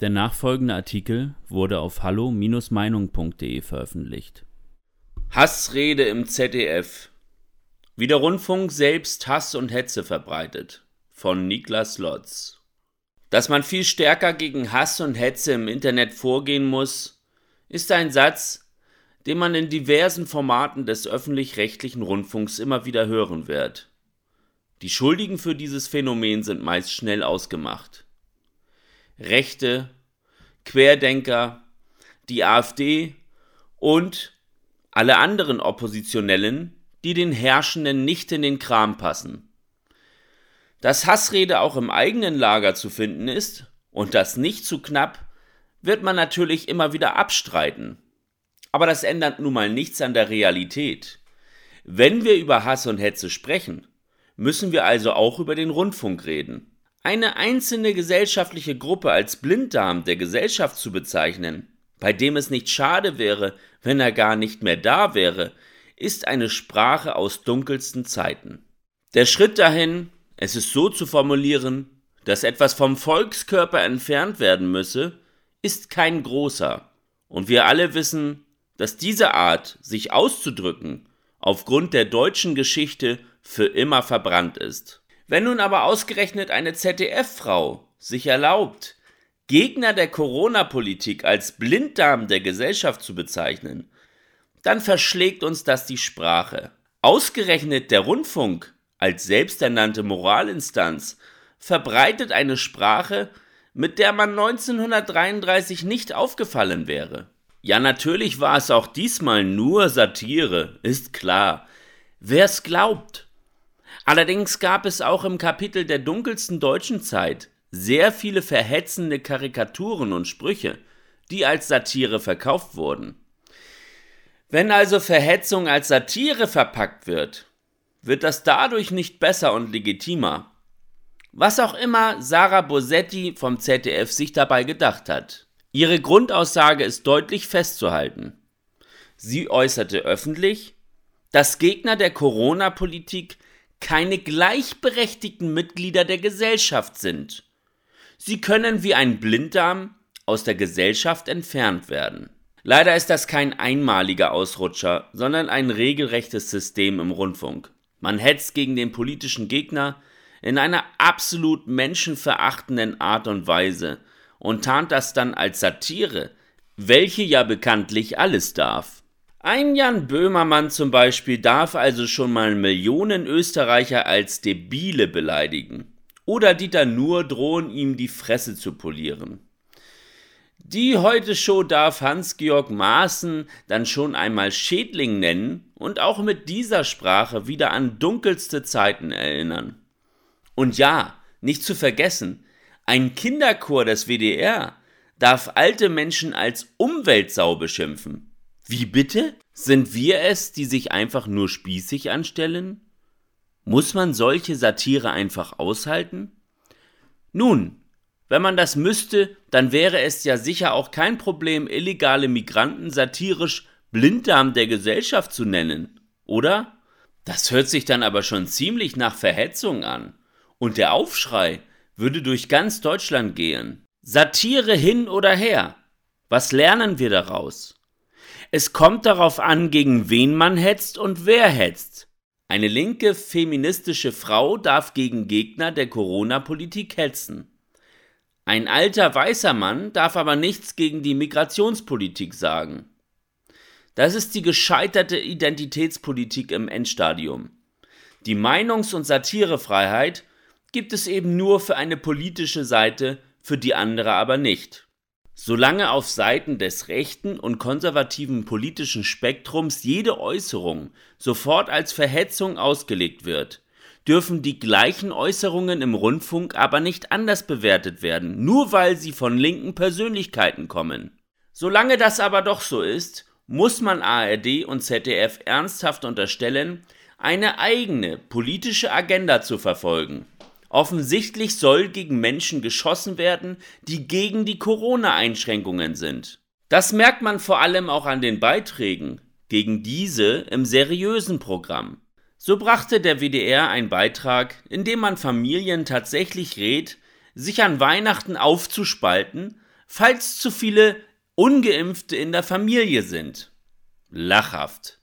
Der nachfolgende Artikel wurde auf hallo-meinung.de veröffentlicht. Hassrede im ZDF. Wie der Rundfunk selbst Hass und Hetze verbreitet. Von Niklas Lotz. Dass man viel stärker gegen Hass und Hetze im Internet vorgehen muss, ist ein Satz, den man in diversen Formaten des öffentlich-rechtlichen Rundfunks immer wieder hören wird. Die Schuldigen für dieses Phänomen sind meist schnell ausgemacht. Rechte, Querdenker, die AfD und alle anderen Oppositionellen, die den Herrschenden nicht in den Kram passen. Dass Hassrede auch im eigenen Lager zu finden ist und das nicht zu knapp, wird man natürlich immer wieder abstreiten. Aber das ändert nun mal nichts an der Realität. Wenn wir über Hass und Hetze sprechen, müssen wir also auch über den Rundfunk reden. Eine einzelne gesellschaftliche Gruppe als Blinddarm der Gesellschaft zu bezeichnen, bei dem es nicht schade wäre, wenn er gar nicht mehr da wäre, ist eine Sprache aus dunkelsten Zeiten. Der Schritt dahin, es ist so zu formulieren, dass etwas vom Volkskörper entfernt werden müsse, ist kein großer. Und wir alle wissen, dass diese Art, sich auszudrücken, aufgrund der deutschen Geschichte für immer verbrannt ist. Wenn nun aber ausgerechnet eine ZDF-Frau sich erlaubt, Gegner der Corona-Politik als Blinddarm der Gesellschaft zu bezeichnen, dann verschlägt uns das die Sprache. Ausgerechnet der Rundfunk als selbsternannte Moralinstanz verbreitet eine Sprache, mit der man 1933 nicht aufgefallen wäre. Ja, natürlich war es auch diesmal nur Satire, ist klar. Wer's glaubt, Allerdings gab es auch im Kapitel der dunkelsten deutschen Zeit sehr viele verhetzende Karikaturen und Sprüche, die als Satire verkauft wurden. Wenn also Verhetzung als Satire verpackt wird, wird das dadurch nicht besser und legitimer. Was auch immer Sarah Bosetti vom ZDF sich dabei gedacht hat. Ihre Grundaussage ist deutlich festzuhalten. Sie äußerte öffentlich, dass Gegner der Corona-Politik keine gleichberechtigten Mitglieder der Gesellschaft sind. Sie können wie ein Blinddarm aus der Gesellschaft entfernt werden. Leider ist das kein einmaliger Ausrutscher, sondern ein regelrechtes System im Rundfunk. Man hetzt gegen den politischen Gegner in einer absolut menschenverachtenden Art und Weise und tarnt das dann als Satire, welche ja bekanntlich alles darf. Ein Jan Böhmermann zum Beispiel darf also schon mal Millionen Österreicher als Debile beleidigen. Oder Dieter Nuhr drohen ihm die Fresse zu polieren. Die Heute-Show darf Hans-Georg Maaßen dann schon einmal Schädling nennen und auch mit dieser Sprache wieder an dunkelste Zeiten erinnern. Und ja, nicht zu vergessen, ein Kinderchor des WDR darf alte Menschen als Umweltsau beschimpfen. Wie bitte? Sind wir es, die sich einfach nur spießig anstellen? Muss man solche Satire einfach aushalten? Nun, wenn man das müsste, dann wäre es ja sicher auch kein Problem, illegale Migranten satirisch Blinddarm der Gesellschaft zu nennen, oder? Das hört sich dann aber schon ziemlich nach Verhetzung an. Und der Aufschrei würde durch ganz Deutschland gehen. Satire hin oder her. Was lernen wir daraus? Es kommt darauf an, gegen wen man hetzt und wer hetzt. Eine linke feministische Frau darf gegen Gegner der Corona-Politik hetzen. Ein alter weißer Mann darf aber nichts gegen die Migrationspolitik sagen. Das ist die gescheiterte Identitätspolitik im Endstadium. Die Meinungs- und Satirefreiheit gibt es eben nur für eine politische Seite, für die andere aber nicht. Solange auf Seiten des rechten und konservativen politischen Spektrums jede Äußerung sofort als Verhetzung ausgelegt wird, dürfen die gleichen Äußerungen im Rundfunk aber nicht anders bewertet werden, nur weil sie von linken Persönlichkeiten kommen. Solange das aber doch so ist, muss man ARD und ZDF ernsthaft unterstellen, eine eigene politische Agenda zu verfolgen. Offensichtlich soll gegen Menschen geschossen werden, die gegen die Corona-Einschränkungen sind. Das merkt man vor allem auch an den Beiträgen gegen diese im seriösen Programm. So brachte der WDR einen Beitrag, in dem man Familien tatsächlich rät, sich an Weihnachten aufzuspalten, falls zu viele ungeimpfte in der Familie sind. Lachhaft.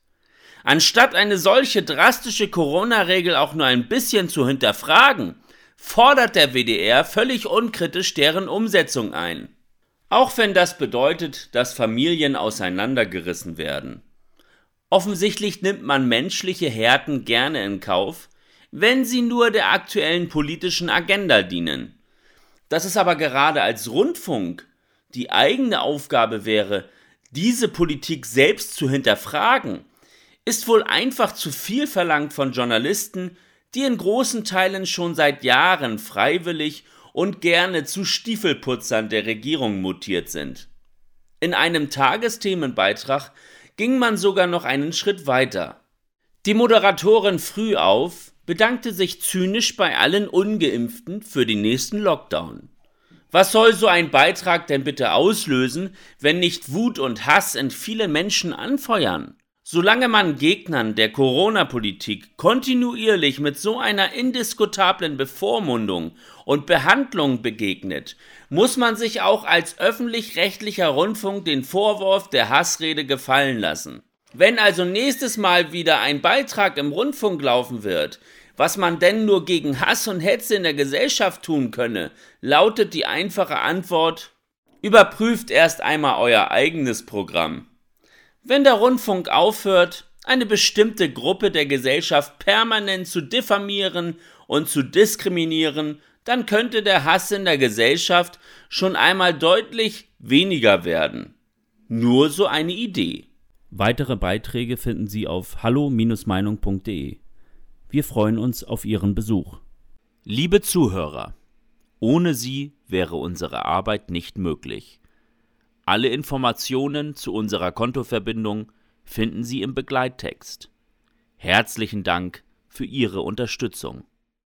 Anstatt eine solche drastische Corona-Regel auch nur ein bisschen zu hinterfragen, fordert der WDR völlig unkritisch deren Umsetzung ein. Auch wenn das bedeutet, dass Familien auseinandergerissen werden. Offensichtlich nimmt man menschliche Härten gerne in Kauf, wenn sie nur der aktuellen politischen Agenda dienen. Dass es aber gerade als Rundfunk die eigene Aufgabe wäre, diese Politik selbst zu hinterfragen, ist wohl einfach zu viel verlangt von Journalisten, die in großen Teilen schon seit Jahren freiwillig und gerne zu Stiefelputzern der Regierung mutiert sind. In einem Tagesthemenbeitrag ging man sogar noch einen Schritt weiter. Die Moderatorin Frühauf bedankte sich zynisch bei allen ungeimpften für den nächsten Lockdown. Was soll so ein Beitrag denn bitte auslösen, wenn nicht Wut und Hass in vielen Menschen anfeuern? Solange man Gegnern der Corona-Politik kontinuierlich mit so einer indiskutablen Bevormundung und Behandlung begegnet, muss man sich auch als öffentlich-rechtlicher Rundfunk den Vorwurf der Hassrede gefallen lassen. Wenn also nächstes Mal wieder ein Beitrag im Rundfunk laufen wird, was man denn nur gegen Hass und Hetze in der Gesellschaft tun könne, lautet die einfache Antwort Überprüft erst einmal euer eigenes Programm. Wenn der Rundfunk aufhört, eine bestimmte Gruppe der Gesellschaft permanent zu diffamieren und zu diskriminieren, dann könnte der Hass in der Gesellschaft schon einmal deutlich weniger werden. Nur so eine Idee. Weitere Beiträge finden Sie auf hallo-meinung.de. Wir freuen uns auf Ihren Besuch. Liebe Zuhörer, ohne Sie wäre unsere Arbeit nicht möglich. Alle Informationen zu unserer Kontoverbindung finden Sie im Begleittext. Herzlichen Dank für Ihre Unterstützung.